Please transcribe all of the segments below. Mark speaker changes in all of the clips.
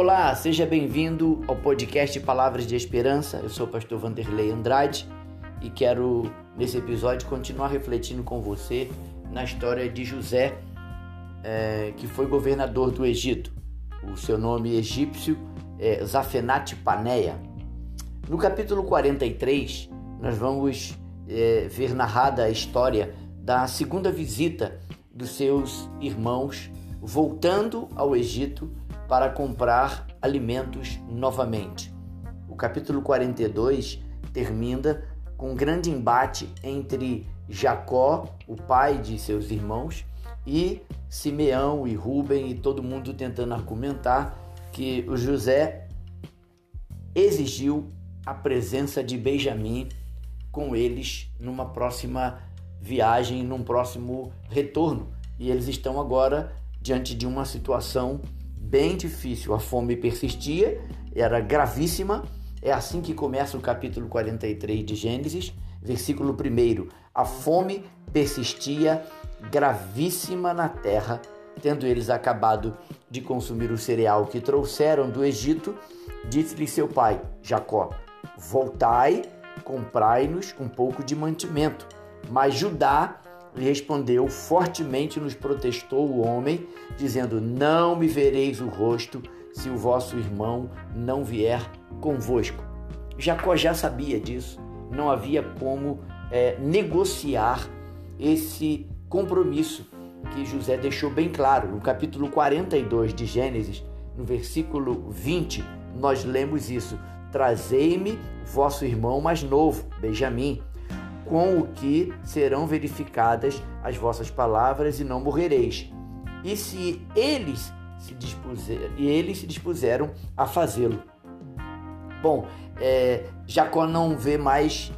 Speaker 1: Olá, seja bem-vindo ao podcast Palavras de Esperança. Eu sou o pastor Vanderlei Andrade e quero, nesse episódio, continuar refletindo com você na história de José, é, que foi governador do Egito. O seu nome egípcio é Zafenat Paneia. No capítulo 43, nós vamos é, ver narrada a história da segunda visita dos seus irmãos voltando ao Egito para comprar alimentos novamente. O capítulo 42 termina com um grande embate entre Jacó, o pai de seus irmãos, e Simeão e Ruben e todo mundo tentando argumentar que o José exigiu a presença de Benjamim com eles numa próxima viagem, num próximo retorno. E eles estão agora diante de uma situação bem difícil. A fome persistia, era gravíssima. É assim que começa o capítulo 43 de Gênesis, versículo 1. A fome persistia gravíssima na terra, tendo eles acabado de consumir o cereal que trouxeram do Egito, disse-lhe seu pai, Jacó: Voltai, comprai-nos um pouco de mantimento. Mas Judá respondeu fortemente nos protestou o homem, dizendo: Não me vereis o rosto se o vosso irmão não vier convosco. Jacó já sabia disso, não havia como é, negociar esse compromisso que José deixou bem claro. No capítulo 42 de Gênesis, no versículo 20, nós lemos isso: Trazei-me vosso irmão mais novo, Benjamim, com o que serão verificadas as vossas palavras e não morrereis. E se eles se dispuseram, e eles se dispuseram a fazê-lo. Bom, é, Jacó não vê mais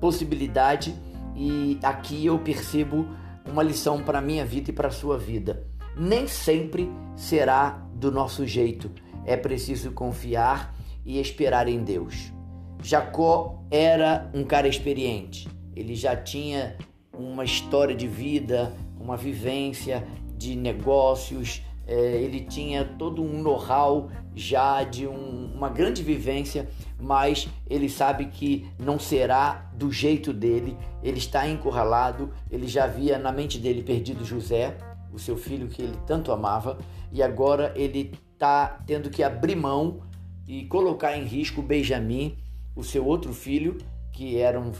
Speaker 1: possibilidade e aqui eu percebo uma lição para a minha vida e para a sua vida. Nem sempre será do nosso jeito. É preciso confiar e esperar em Deus. Jacó era um cara experiente ele já tinha uma história de vida, uma vivência de negócios, é, ele tinha todo um know-how já de um, uma grande vivência, mas ele sabe que não será do jeito dele, ele está encurralado, ele já havia na mente dele perdido José, o seu filho que ele tanto amava, e agora ele está tendo que abrir mão e colocar em risco Benjamim, o seu outro filho, que eram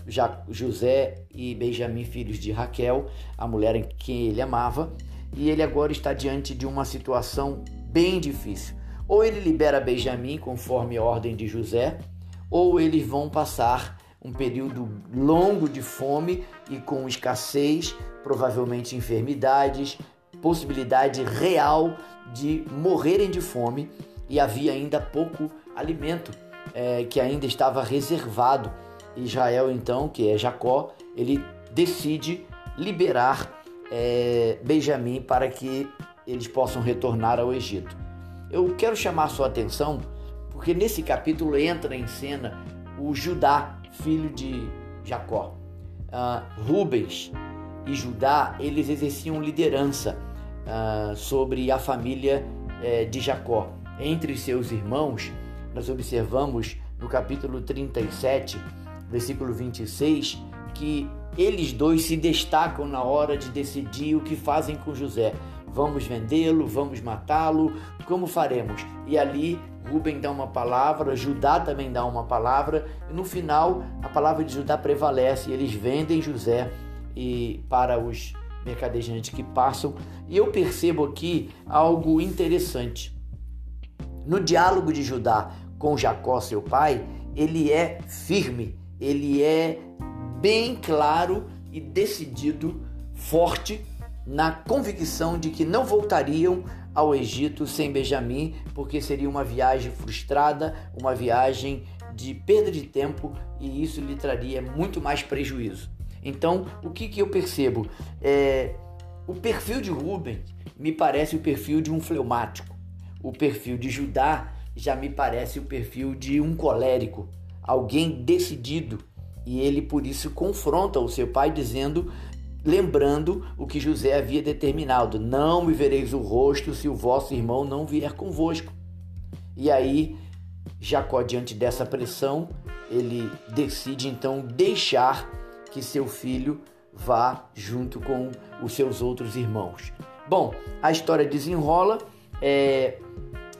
Speaker 1: José e Benjamim, filhos de Raquel, a mulher em quem ele amava, e ele agora está diante de uma situação bem difícil. Ou ele libera Benjamim conforme a ordem de José, ou eles vão passar um período longo de fome e com escassez, provavelmente enfermidades, possibilidade real de morrerem de fome e havia ainda pouco alimento é, que ainda estava reservado Israel, então, que é Jacó, ele decide liberar é, Benjamim para que eles possam retornar ao Egito. Eu quero chamar sua atenção porque nesse capítulo entra em cena o Judá, filho de Jacó. Uh, Rubens e Judá, eles exerciam liderança uh, sobre a família uh, de Jacó. Entre seus irmãos, nós observamos no capítulo 37 versículo 26, que eles dois se destacam na hora de decidir o que fazem com José. Vamos vendê-lo, vamos matá-lo, como faremos? E ali Rubem dá uma palavra, Judá também dá uma palavra, e no final a palavra de Judá prevalece, eles vendem José e para os mercadejantes que passam. E eu percebo aqui algo interessante. No diálogo de Judá com Jacó, seu pai, ele é firme ele é bem claro e decidido, forte na convicção de que não voltariam ao Egito sem Benjamim, porque seria uma viagem frustrada, uma viagem de perda de tempo e isso lhe traria muito mais prejuízo. Então, o que, que eu percebo? É, o perfil de Rubem me parece o perfil de um fleumático. O perfil de Judá já me parece o perfil de um colérico alguém decidido. E ele por isso confronta o seu pai, dizendo, lembrando o que José havia determinado: Não me vereis o rosto se o vosso irmão não vier convosco. E aí, Jacó, diante dessa pressão, ele decide então deixar que seu filho vá junto com os seus outros irmãos. Bom, a história desenrola. É,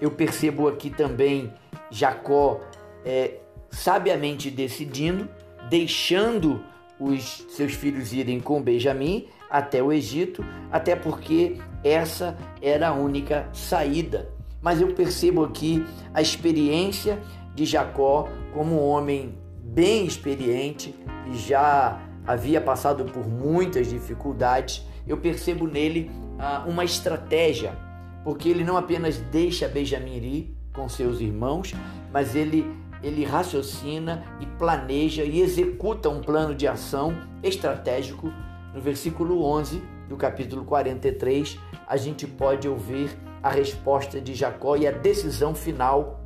Speaker 1: eu percebo aqui também Jacó é, sabiamente decidindo, deixando os seus filhos irem com Benjamim até o Egito, até porque essa era a única saída. Mas eu percebo aqui a experiência de Jacó como um homem bem experiente e já havia passado por muitas dificuldades. Eu percebo nele ah, uma estratégia, porque ele não apenas deixa Benjamim ir com seus irmãos, mas ele ele raciocina e planeja e executa um plano de ação estratégico. No versículo 11 do capítulo 43, a gente pode ouvir a resposta de Jacó e a decisão final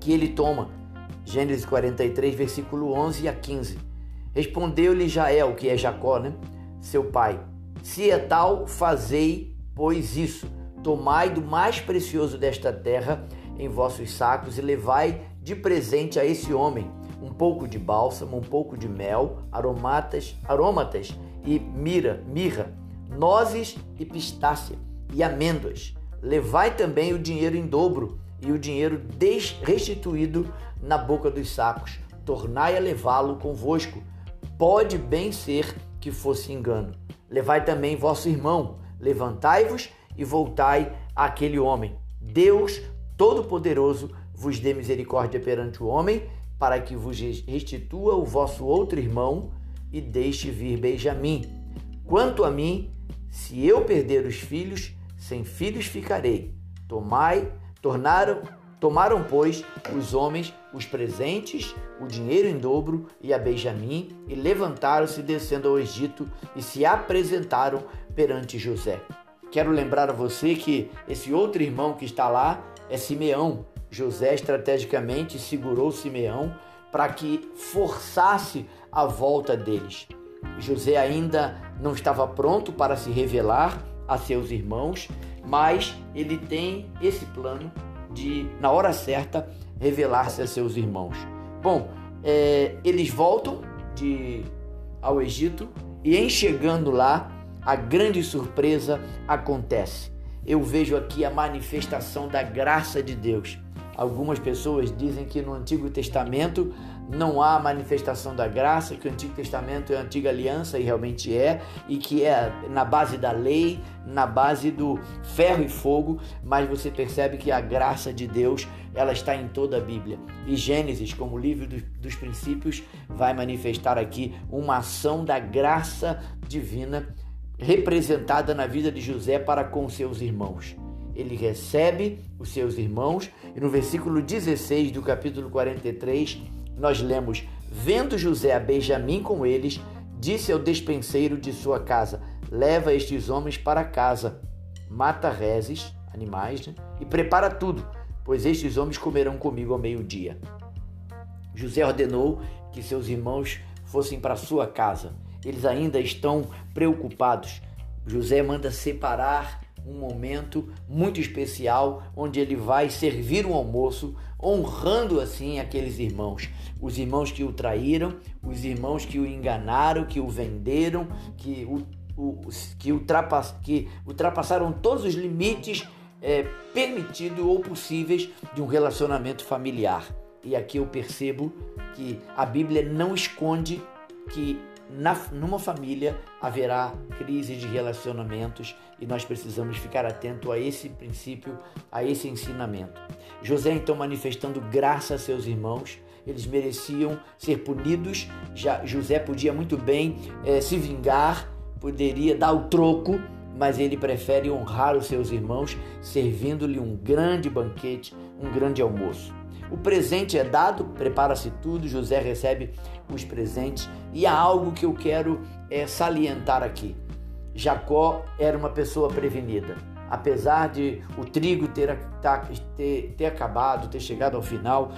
Speaker 1: que ele toma. Gênesis 43, versículo 11 a 15. Respondeu-lhe Jael, que é Jacó, né? Seu pai: Se é tal, fazei, pois isso. Tomai do mais precioso desta terra em vossos sacos e levai de presente a esse homem um pouco de bálsamo, um pouco de mel, aromatas, aromatas e mira, mirra, nozes e pistácia e amêndoas. Levai também o dinheiro em dobro e o dinheiro restituído na boca dos sacos. Tornai a levá-lo convosco. Pode bem ser que fosse engano. Levai também vosso irmão. Levantai-vos e voltai àquele homem. Deus Todo-Poderoso vos dê misericórdia perante o homem, para que vos restitua o vosso outro irmão e deixe vir Benjamim. Quanto a mim, se eu perder os filhos, sem filhos ficarei. Tomai, tornaram, tomaram, pois, os homens os presentes, o dinheiro em dobro e a Benjamim, e levantaram-se descendo ao Egito e se apresentaram perante José. Quero lembrar a você que esse outro irmão que está lá é Simeão. José estrategicamente segurou Simeão para que forçasse a volta deles. José ainda não estava pronto para se revelar a seus irmãos, mas ele tem esse plano de, na hora certa, revelar-se a seus irmãos. Bom, é, eles voltam de, ao Egito e, em chegando lá, a grande surpresa acontece eu vejo aqui a manifestação da graça de Deus. Algumas pessoas dizem que no Antigo Testamento não há manifestação da graça, que o Antigo Testamento é a antiga aliança e realmente é, e que é na base da lei, na base do ferro e fogo, mas você percebe que a graça de Deus ela está em toda a Bíblia. E Gênesis, como livro dos, dos princípios, vai manifestar aqui uma ação da graça divina representada na vida de José para com seus irmãos. Ele recebe os seus irmãos e no versículo 16 do capítulo 43 nós lemos: Vendo José a Benjamim com eles, disse ao despenseiro de sua casa: Leva estes homens para casa, mata rezes, animais, né? e prepara tudo, pois estes homens comerão comigo ao meio-dia. José ordenou que seus irmãos fossem para sua casa eles ainda estão preocupados. José manda separar um momento muito especial onde ele vai servir um almoço, honrando assim aqueles irmãos, os irmãos que o traíram, os irmãos que o enganaram, que o venderam, que, o, o que, ultrapass, que ultrapassaram todos os limites é, permitidos ou possíveis de um relacionamento familiar. E aqui eu percebo que a Bíblia não esconde que na, numa família haverá crise de relacionamentos e nós precisamos ficar atento a esse princípio, a esse ensinamento. José então manifestando graça a seus irmãos, eles mereciam ser punidos. Já José podia muito bem é, se vingar, poderia dar o troco, mas ele prefere honrar os seus irmãos, servindo-lhe um grande banquete, um grande almoço. O presente é dado, prepara-se tudo, José recebe os presentes e há algo que eu quero é, salientar aqui. Jacó era uma pessoa prevenida. Apesar de o trigo ter, ter, ter acabado, ter chegado ao final,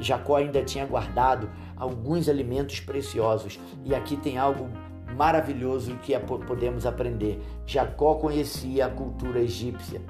Speaker 1: Jacó ainda tinha guardado alguns alimentos preciosos. E aqui tem algo maravilhoso que é, podemos aprender. Jacó conhecia a cultura egípcia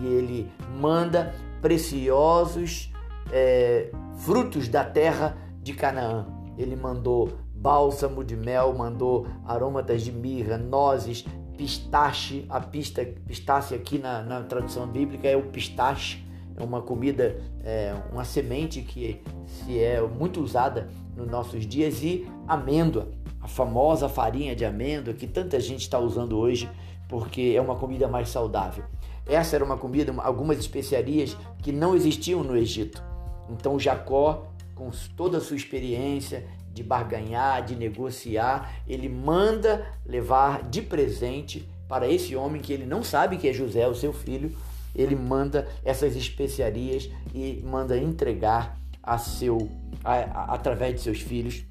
Speaker 1: e ele manda preciosos é, frutos da terra de Canaã. Ele mandou bálsamo de mel, mandou aromatas de mirra, nozes, pistache. A pista, pistache aqui na, na tradução bíblica é o pistache, é uma comida, é, uma semente que se é muito usada nos nossos dias e amêndoa, a famosa farinha de amêndoa que tanta gente está usando hoje porque é uma comida mais saudável. Essa era uma comida, algumas especiarias que não existiam no Egito. Então Jacó, com toda a sua experiência de barganhar, de negociar, ele manda levar de presente para esse homem que ele não sabe que é José, o seu filho, ele manda essas especiarias e manda entregar a seu, a, a, através de seus filhos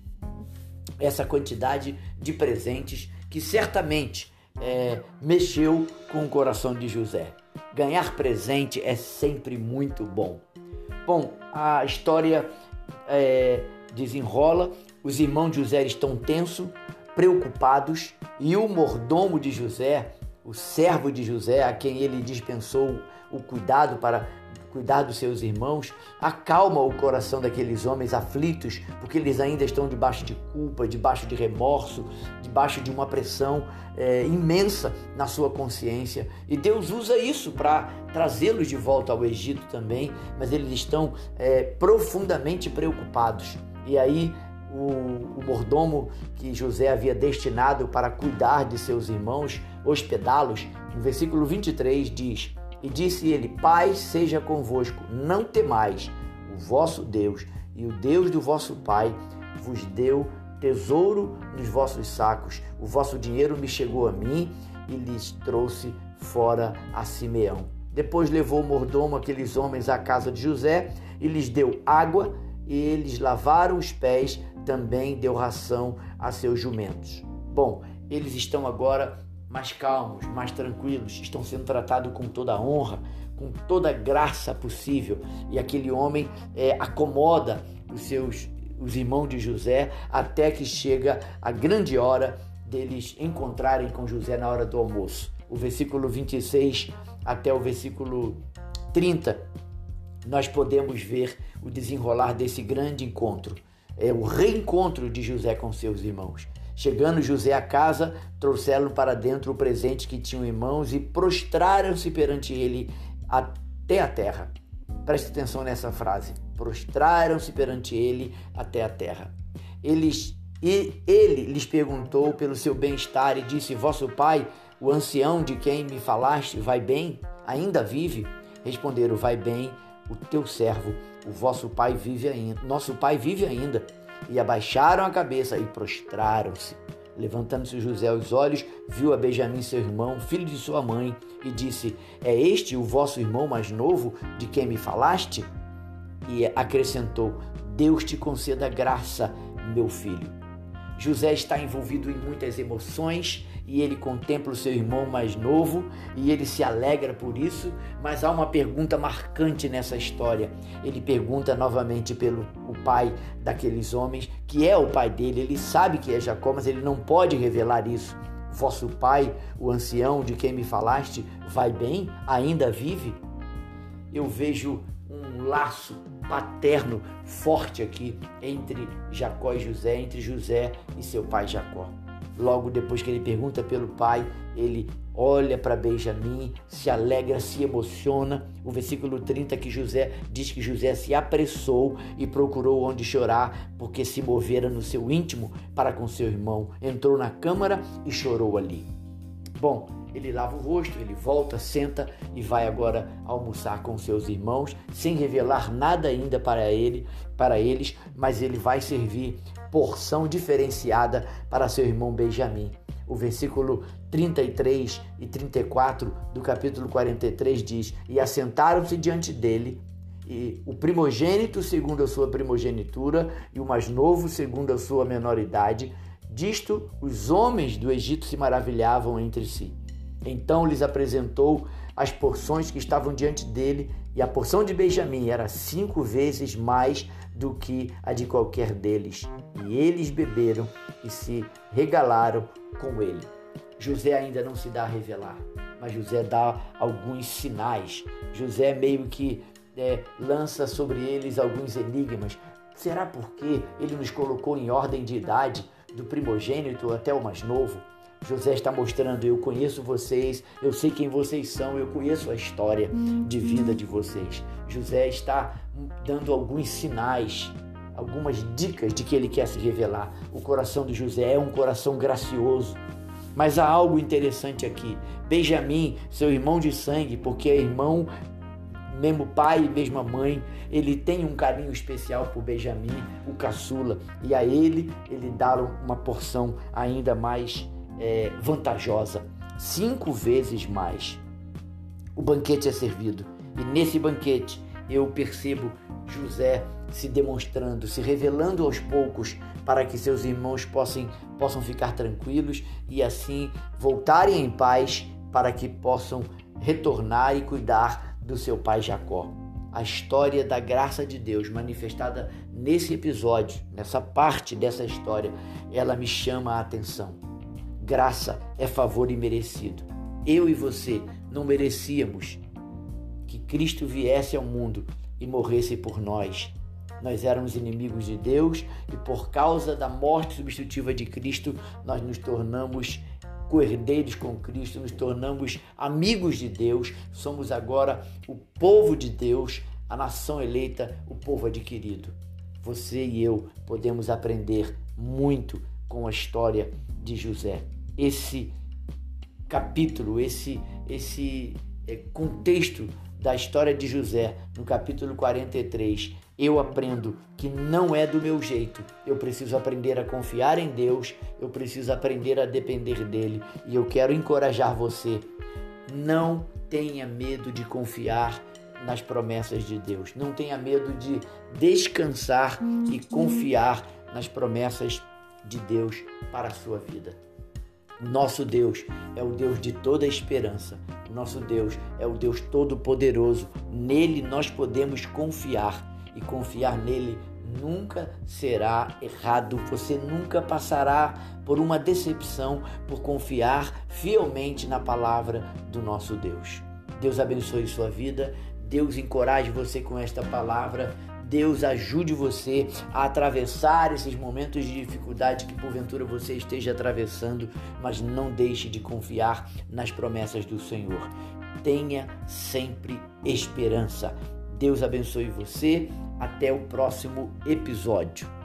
Speaker 1: essa quantidade de presentes que certamente é, mexeu com o coração de José. Ganhar presente é sempre muito bom. Bom, a história é, desenrola, os irmãos de José estão tensos, preocupados, e o mordomo de José, o servo de José, a quem ele dispensou o cuidado para cuidar dos seus irmãos, acalma o coração daqueles homens aflitos, porque eles ainda estão debaixo de culpa, debaixo de remorso, debaixo de uma pressão é, imensa na sua consciência. E Deus usa isso para trazê-los de volta ao Egito também, mas eles estão é, profundamente preocupados. E aí o, o, mordomo que José havia destinado para cuidar de seus irmãos, hospedá-los, no versículo 23 diz: e disse ele: Pai seja convosco, não temais, o vosso Deus e o Deus do vosso Pai vos deu tesouro nos vossos sacos. O vosso dinheiro me chegou a mim e lhes trouxe fora a Simeão. Depois levou o mordomo aqueles homens à casa de José e lhes deu água, e eles lavaram os pés, também deu ração a seus jumentos. Bom, eles estão agora mais calmos, mais tranquilos, estão sendo tratados com toda a honra, com toda a graça possível. E aquele homem é, acomoda os seus os irmãos de José até que chega a grande hora deles encontrarem com José na hora do almoço. O versículo 26 até o versículo 30, nós podemos ver o desenrolar desse grande encontro. É o reencontro de José com seus irmãos. Chegando José à casa, trouxeram para dentro o presente que tinham em mãos e prostraram-se perante ele até a terra. Preste atenção nessa frase. Prostraram-se perante ele até a terra. Eles, e ele lhes perguntou pelo seu bem-estar e disse: Vosso pai, o ancião de quem me falaste, vai bem? Ainda vive? Responderam: Vai bem, o teu servo, o vosso pai vive ainda. Nosso pai vive ainda e abaixaram a cabeça e prostraram-se. Levantando-se José os olhos, viu a Benjamim, seu irmão, filho de sua mãe, e disse: É este o vosso irmão mais novo, de quem me falaste? E acrescentou: Deus te conceda graça, meu filho. José está envolvido em muitas emoções e ele contempla o seu irmão mais novo e ele se alegra por isso, mas há uma pergunta marcante nessa história. Ele pergunta novamente pelo o pai daqueles homens, que é o pai dele, ele sabe que é Jacó, mas ele não pode revelar isso. Vosso pai, o ancião de quem me falaste, vai bem? Ainda vive? Eu vejo um laço paterno forte aqui entre Jacó e José, entre José e seu pai Jacó. Logo depois que ele pergunta pelo pai, ele olha para Benjamim, se alegra, se emociona. O versículo 30 que José diz que José se apressou e procurou onde chorar, porque se movera no seu íntimo para com seu irmão. Entrou na câmara e chorou ali. Bom, ele lava o rosto, ele volta, senta e vai agora almoçar com seus irmãos, sem revelar nada ainda para ele, para eles, mas ele vai servir porção diferenciada para seu irmão Benjamim. O versículo 33 e 34 do capítulo 43 diz: E assentaram-se diante dele e o primogênito segundo a sua primogenitura e o mais novo segundo a sua menoridade. Disto os homens do Egito se maravilhavam entre si. Então lhes apresentou as porções que estavam diante dele, e a porção de Benjamim era cinco vezes mais do que a de qualquer deles. E eles beberam e se regalaram com ele. José ainda não se dá a revelar, mas José dá alguns sinais. José meio que é, lança sobre eles alguns enigmas. Será porque ele nos colocou em ordem de idade, do primogênito até o mais novo? José está mostrando: eu conheço vocês, eu sei quem vocês são, eu conheço a história de vida de vocês. José está dando alguns sinais, algumas dicas de que ele quer se revelar. O coração de José é um coração gracioso. Mas há algo interessante aqui. Benjamim, seu irmão de sangue, porque é irmão, mesmo pai e mesma mãe, ele tem um carinho especial por Benjamim, o caçula, e a ele ele dá uma porção ainda mais é, vantajosa, cinco vezes mais. O banquete é servido e nesse banquete eu percebo José se demonstrando, se revelando aos poucos para que seus irmãos possam, possam ficar tranquilos e assim voltarem em paz para que possam retornar e cuidar do seu pai Jacó. A história da graça de Deus manifestada nesse episódio, nessa parte dessa história, ela me chama a atenção. Graça é favor imerecido. Eu e você não merecíamos que Cristo viesse ao mundo e morresse por nós. Nós éramos inimigos de Deus e por causa da morte substitutiva de Cristo, nós nos tornamos coerdeiros com Cristo, nos tornamos amigos de Deus, somos agora o povo de Deus, a nação eleita, o povo adquirido. Você e eu podemos aprender muito com a história de José. Esse capítulo, esse, esse é, contexto da história de José, no capítulo 43, eu aprendo que não é do meu jeito. Eu preciso aprender a confiar em Deus, eu preciso aprender a depender dele. E eu quero encorajar você. Não tenha medo de confiar nas promessas de Deus. Não tenha medo de descansar e confiar nas promessas de Deus para a sua vida. Nosso Deus é o Deus de toda esperança. Nosso Deus é o Deus todo-poderoso. Nele nós podemos confiar e confiar nele nunca será errado. Você nunca passará por uma decepção por confiar fielmente na palavra do nosso Deus. Deus abençoe sua vida. Deus encoraje você com esta palavra. Deus ajude você a atravessar esses momentos de dificuldade que porventura você esteja atravessando, mas não deixe de confiar nas promessas do Senhor. Tenha sempre esperança. Deus abençoe você. Até o próximo episódio.